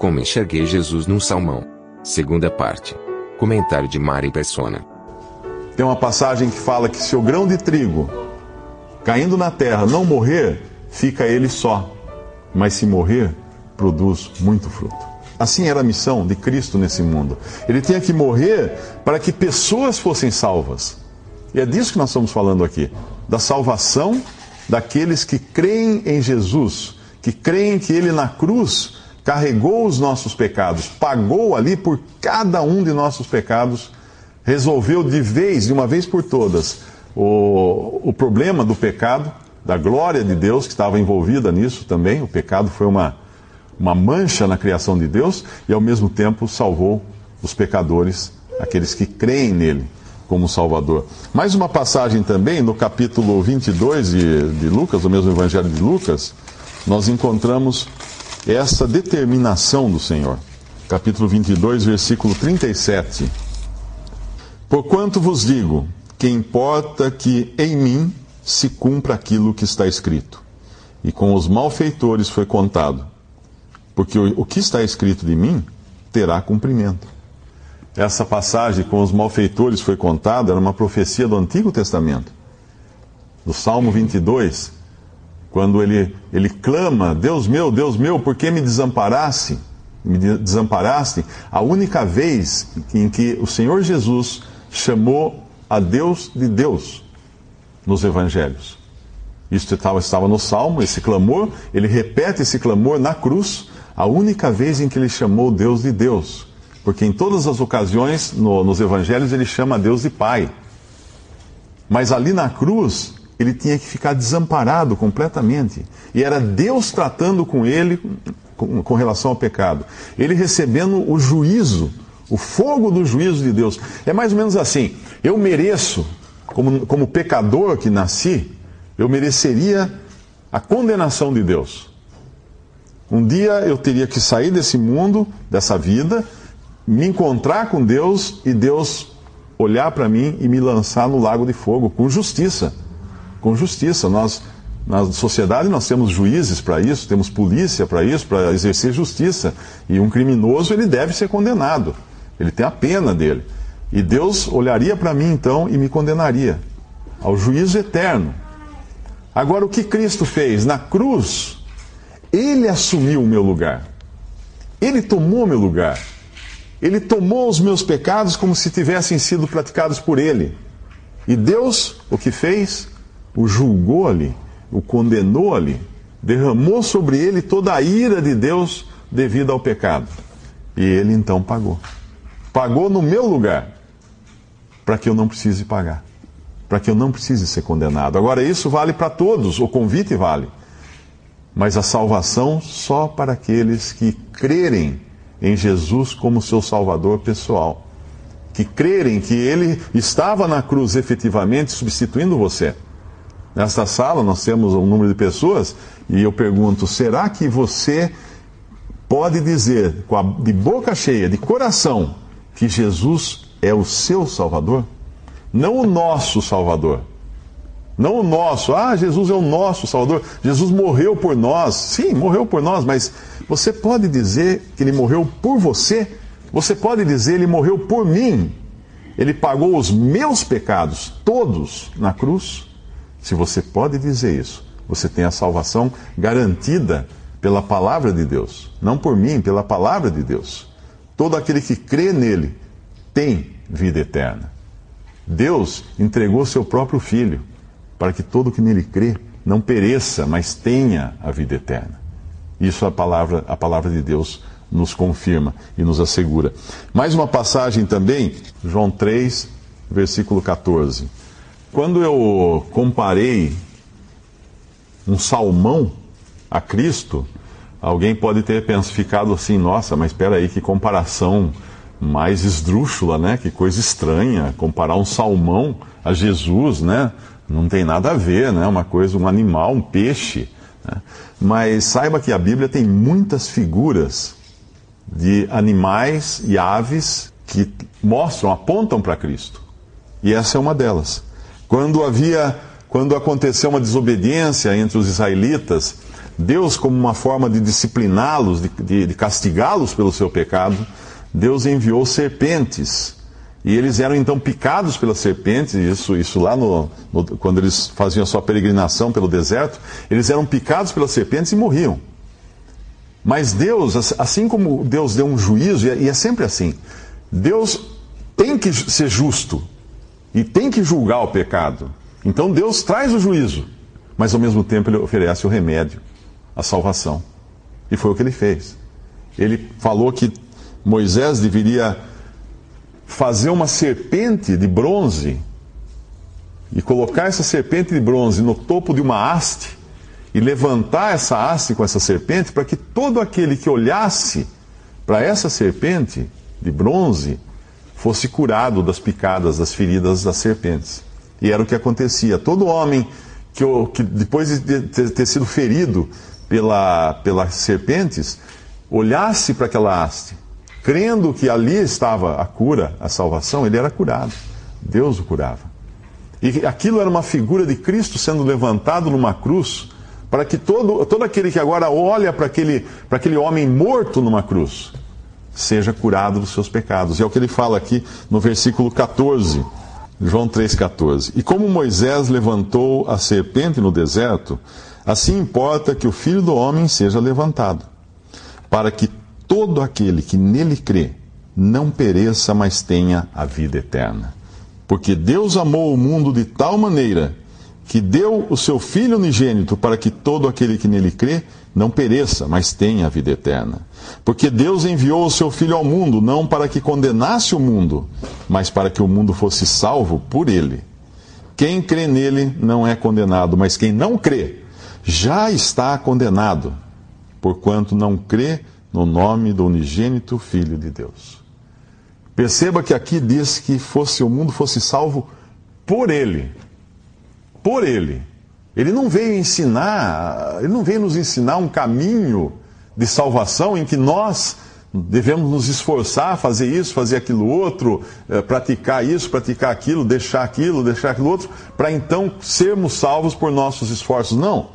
Como enxerguei Jesus num salmão. Segunda parte. Comentário de Mari Persona. Tem uma passagem que fala que se o grão de trigo caindo na terra não morrer, fica ele só. Mas se morrer, produz muito fruto. Assim era a missão de Cristo nesse mundo. Ele tinha que morrer para que pessoas fossem salvas. E é disso que nós estamos falando aqui: da salvação daqueles que creem em Jesus, que creem que Ele na cruz carregou os nossos pecados, pagou ali por cada um de nossos pecados, resolveu de vez, de uma vez por todas, o, o problema do pecado, da glória de Deus que estava envolvida nisso também. O pecado foi uma, uma mancha na criação de Deus e, ao mesmo tempo, salvou os pecadores, aqueles que creem nele como Salvador. Mais uma passagem também, no capítulo 22 de, de Lucas, do mesmo Evangelho de Lucas, nós encontramos essa determinação do Senhor. Capítulo 22, versículo 37. Porquanto vos digo que importa que em mim se cumpra aquilo que está escrito. E com os malfeitores foi contado, porque o, que está escrito de mim terá cumprimento. Essa passagem com os malfeitores foi contada era uma profecia do Antigo Testamento, do Salmo 22, quando ele, ele clama: Deus meu, Deus meu, por que me desamparaste? Me desamparaste? A única vez em que o Senhor Jesus chamou a Deus de Deus nos evangelhos. Isso estava, no Salmo, esse clamor, ele repete esse clamor na cruz, a única vez em que ele chamou Deus de Deus. Porque em todas as ocasiões, no, nos evangelhos, ele chama Deus de Pai. Mas ali na cruz, ele tinha que ficar desamparado completamente. E era Deus tratando com ele com, com relação ao pecado. Ele recebendo o juízo, o fogo do juízo de Deus. É mais ou menos assim: eu mereço, como, como pecador que nasci, eu mereceria a condenação de Deus. Um dia eu teria que sair desse mundo, dessa vida, me encontrar com Deus e Deus olhar para mim e me lançar no lago de fogo com justiça com justiça. Nós, na sociedade, nós temos juízes para isso, temos polícia para isso, para exercer justiça. E um criminoso, ele deve ser condenado. Ele tem a pena dele. E Deus olharia para mim então e me condenaria ao juízo eterno. Agora, o que Cristo fez? Na cruz, ele assumiu o meu lugar. Ele tomou meu lugar. Ele tomou os meus pecados como se tivessem sido praticados por ele. E Deus, o que fez? O julgou ali, o condenou ali, derramou sobre ele toda a ira de Deus devido ao pecado. E ele então pagou. Pagou no meu lugar, para que eu não precise pagar, para que eu não precise ser condenado. Agora, isso vale para todos, o convite vale. Mas a salvação só para aqueles que crerem em Jesus como seu Salvador pessoal. Que crerem que Ele estava na cruz efetivamente substituindo você Nesta sala nós temos um número de pessoas e eu pergunto: será que você pode dizer de boca cheia, de coração, que Jesus é o seu Salvador? Não o nosso Salvador. Não o nosso. Ah, Jesus é o nosso Salvador. Jesus morreu por nós. Sim, morreu por nós, mas você pode dizer que ele morreu por você? Você pode dizer ele morreu por mim? Ele pagou os meus pecados, todos, na cruz? Se você pode dizer isso, você tem a salvação garantida pela palavra de Deus. Não por mim, pela palavra de Deus. Todo aquele que crê nele tem vida eterna. Deus entregou seu próprio Filho para que todo que nele crê não pereça, mas tenha a vida eterna. Isso a palavra, a palavra de Deus nos confirma e nos assegura. Mais uma passagem também, João 3, versículo 14. Quando eu comparei um salmão a Cristo, alguém pode ter ficado assim, nossa, mas espera aí, que comparação mais esdrúxula, né? Que coisa estranha, comparar um salmão a Jesus, né? Não tem nada a ver, né? Uma coisa, um animal, um peixe. Né? Mas saiba que a Bíblia tem muitas figuras de animais e aves que mostram, apontam para Cristo. E essa é uma delas. Quando havia, quando aconteceu uma desobediência entre os israelitas, Deus, como uma forma de discipliná-los, de, de, de castigá-los pelo seu pecado, Deus enviou serpentes. E eles eram então picados pelas serpentes, isso, isso lá no, no, quando eles faziam a sua peregrinação pelo deserto, eles eram picados pelas serpentes e morriam. Mas Deus, assim como Deus deu um juízo, e é sempre assim, Deus tem que ser justo e tem que julgar o pecado. Então Deus traz o juízo, mas ao mesmo tempo ele oferece o remédio, a salvação. E foi o que ele fez. Ele falou que Moisés deveria fazer uma serpente de bronze e colocar essa serpente de bronze no topo de uma haste e levantar essa haste com essa serpente para que todo aquele que olhasse para essa serpente de bronze fosse curado das picadas, das feridas das serpentes. E era o que acontecia. Todo homem que, que depois de ter sido ferido pela, pelas serpentes, olhasse para aquela haste crendo que ali estava a cura, a salvação, ele era curado. Deus o curava. E aquilo era uma figura de Cristo sendo levantado numa cruz, para que todo, todo aquele que agora olha para aquele, para aquele homem morto numa cruz, seja curado dos seus pecados. E é o que ele fala aqui no versículo 14, João 3,14. E como Moisés levantou a serpente no deserto, assim importa que o filho do homem seja levantado, para que todo aquele que nele crê não pereça, mas tenha a vida eterna. Porque Deus amou o mundo de tal maneira que deu o seu Filho unigênito para que todo aquele que nele crê não pereça, mas tenha a vida eterna. Porque Deus enviou o seu Filho ao mundo não para que condenasse o mundo, mas para que o mundo fosse salvo por ele. Quem crê nele não é condenado, mas quem não crê já está condenado, porquanto não crê no nome do unigênito Filho de Deus. Perceba que aqui diz que fosse o mundo fosse salvo por ele. Por ele. Ele não veio ensinar, ele não veio nos ensinar um caminho de salvação em que nós devemos nos esforçar, fazer isso, fazer aquilo outro, eh, praticar isso, praticar aquilo, deixar aquilo, deixar aquilo outro, para então sermos salvos por nossos esforços. Não.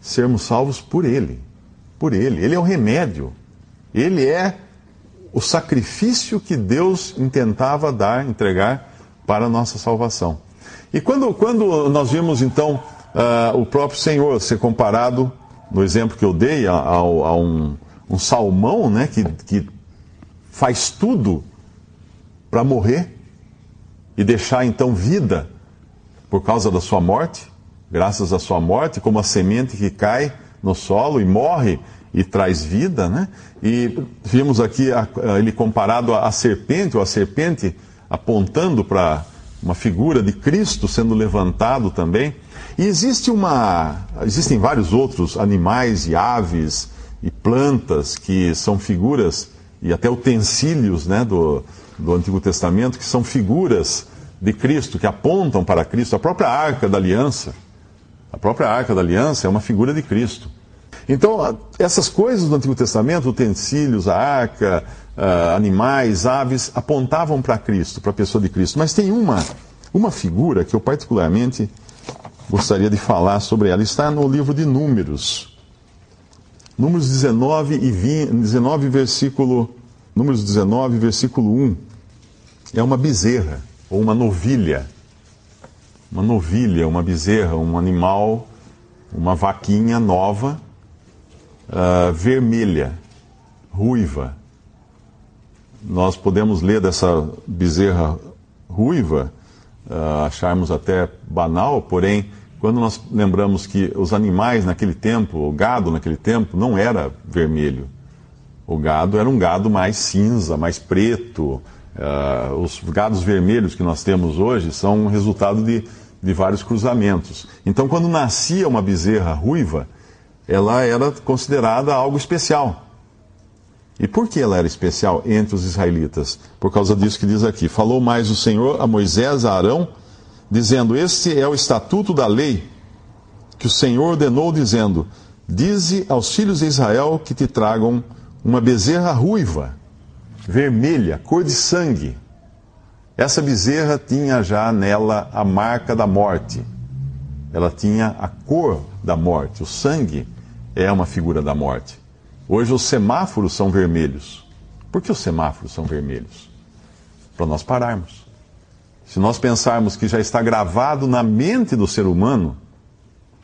Sermos salvos por Ele. Por Ele. Ele é o remédio. Ele é o sacrifício que Deus intentava dar, entregar para a nossa salvação. E quando, quando nós vimos então uh, o próprio Senhor ser comparado, no exemplo que eu dei, a, a, a um, um, salmão né, que, que faz tudo para morrer e deixar então vida por causa da sua morte, graças à sua morte, como a semente que cai no solo e morre e traz vida, né? E vimos aqui a, ele comparado à serpente, ou a serpente apontando para uma figura de Cristo sendo levantado também. E existe uma, existem vários outros animais e aves e plantas que são figuras e até utensílios, né, do, do Antigo Testamento que são figuras de Cristo que apontam para Cristo. A própria Arca da Aliança, a própria Arca da Aliança é uma figura de Cristo. Então, essas coisas do Antigo Testamento, utensílios, a arca, animais, aves, apontavam para Cristo, para a pessoa de Cristo. Mas tem uma, uma figura que eu particularmente gostaria de falar sobre ela. Está no livro de Números. Números 19 e 20, 19, versículo, Números 19, versículo 1. É uma bezerra, ou uma novilha. Uma novilha, uma bezerra, um animal, uma vaquinha nova uh, vermelha, ruiva. Nós podemos ler dessa bezerra ruiva, uh, acharmos até banal, porém, quando nós lembramos que os animais naquele tempo, o gado naquele tempo, não era vermelho. O gado era um gado mais cinza, mais preto. Uh, os gados vermelhos que nós temos hoje são resultado de, de vários cruzamentos. Então, quando nascia uma bezerra ruiva, ela era considerada algo especial. E por que ela era especial entre os israelitas? Por causa disso que diz aqui: Falou mais o Senhor a Moisés, a Arão, dizendo: Este é o estatuto da lei que o Senhor ordenou, dizendo: Dize aos filhos de Israel que te tragam uma bezerra ruiva, vermelha, cor de sangue. Essa bezerra tinha já nela a marca da morte. Ela tinha a cor da morte. O sangue é uma figura da morte. Hoje os semáforos são vermelhos. Por que os semáforos são vermelhos? Para nós pararmos. Se nós pensarmos que já está gravado na mente do ser humano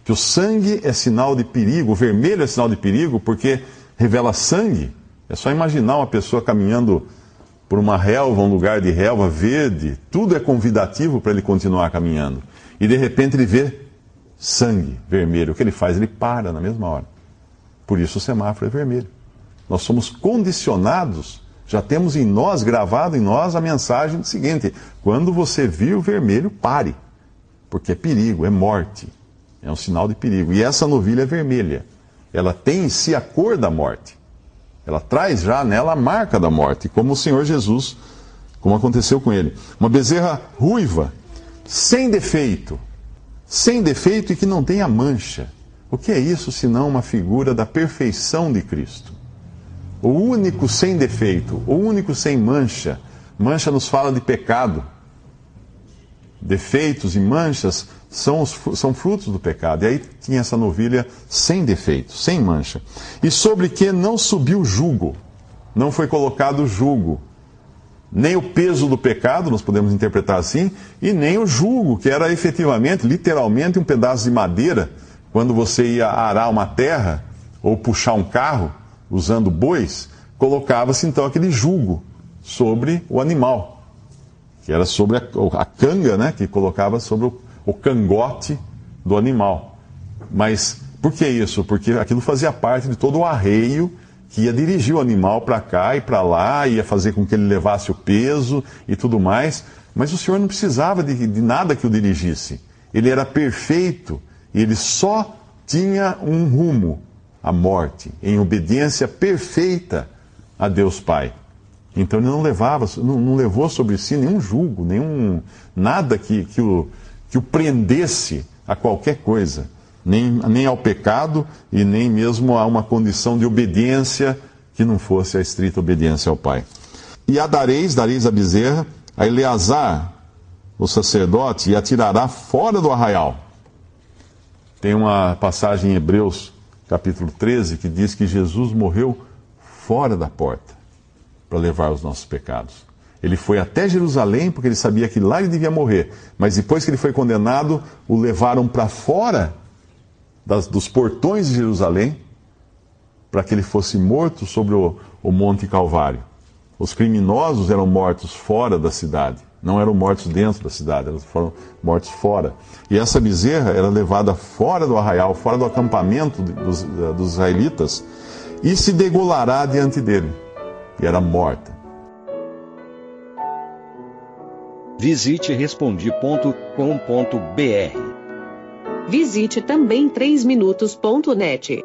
que o sangue é sinal de perigo, o vermelho é sinal de perigo porque revela sangue. É só imaginar uma pessoa caminhando por uma relva, um lugar de relva verde, tudo é convidativo para ele continuar caminhando. E de repente ele vê sangue vermelho. O que ele faz? Ele para na mesma hora. Por isso o semáforo é vermelho. Nós somos condicionados, já temos em nós, gravado em nós, a mensagem seguinte: quando você vir o vermelho, pare. Porque é perigo, é morte. É um sinal de perigo. E essa novilha é vermelha. Ela tem em si a cor da morte. Ela traz já nela a marca da morte, como o Senhor Jesus, como aconteceu com ele. Uma bezerra ruiva, sem defeito, sem defeito e que não tenha mancha. O que é isso senão uma figura da perfeição de Cristo? O único sem defeito, o único sem mancha. Mancha nos fala de pecado. Defeitos e manchas são, os, são frutos do pecado. E aí tinha essa novilha sem defeito, sem mancha. E sobre que não subiu jugo, não foi colocado jugo. Nem o peso do pecado, nós podemos interpretar assim, e nem o jugo, que era efetivamente, literalmente, um pedaço de madeira, quando você ia arar uma terra ou puxar um carro usando bois, colocava-se então aquele jugo sobre o animal, que era sobre a, a canga, né, que colocava sobre o, o cangote do animal. Mas por que isso? Porque aquilo fazia parte de todo o arreio que ia dirigir o animal para cá e para lá, ia fazer com que ele levasse o peso e tudo mais. Mas o Senhor não precisava de, de nada que o dirigisse. Ele era perfeito e ele só tinha um rumo, a morte, em obediência perfeita a Deus Pai. Então ele não levava, não, não levou sobre si nenhum julgo, nenhum nada que, que o que o prendesse a qualquer coisa, nem, nem ao pecado e nem mesmo a uma condição de obediência que não fosse a estrita obediência ao Pai. E a dareis, dareis a bezerra, a Eleazar, o sacerdote, e a tirará fora do arraial. Tem uma passagem em Hebreus, capítulo 13, que diz que Jesus morreu fora da porta para levar os nossos pecados. Ele foi até Jerusalém porque ele sabia que lá ele devia morrer. Mas depois que ele foi condenado, o levaram para fora das, dos portões de Jerusalém para que ele fosse morto sobre o, o Monte Calvário. Os criminosos eram mortos fora da cidade, não eram mortos dentro da cidade, eles foram mortos fora. E essa bezerra era levada fora do arraial, fora do acampamento dos, dos israelitas, e se degolará diante dele. E era morta. Visite respondi.com.br. Visite também 3minutos.net.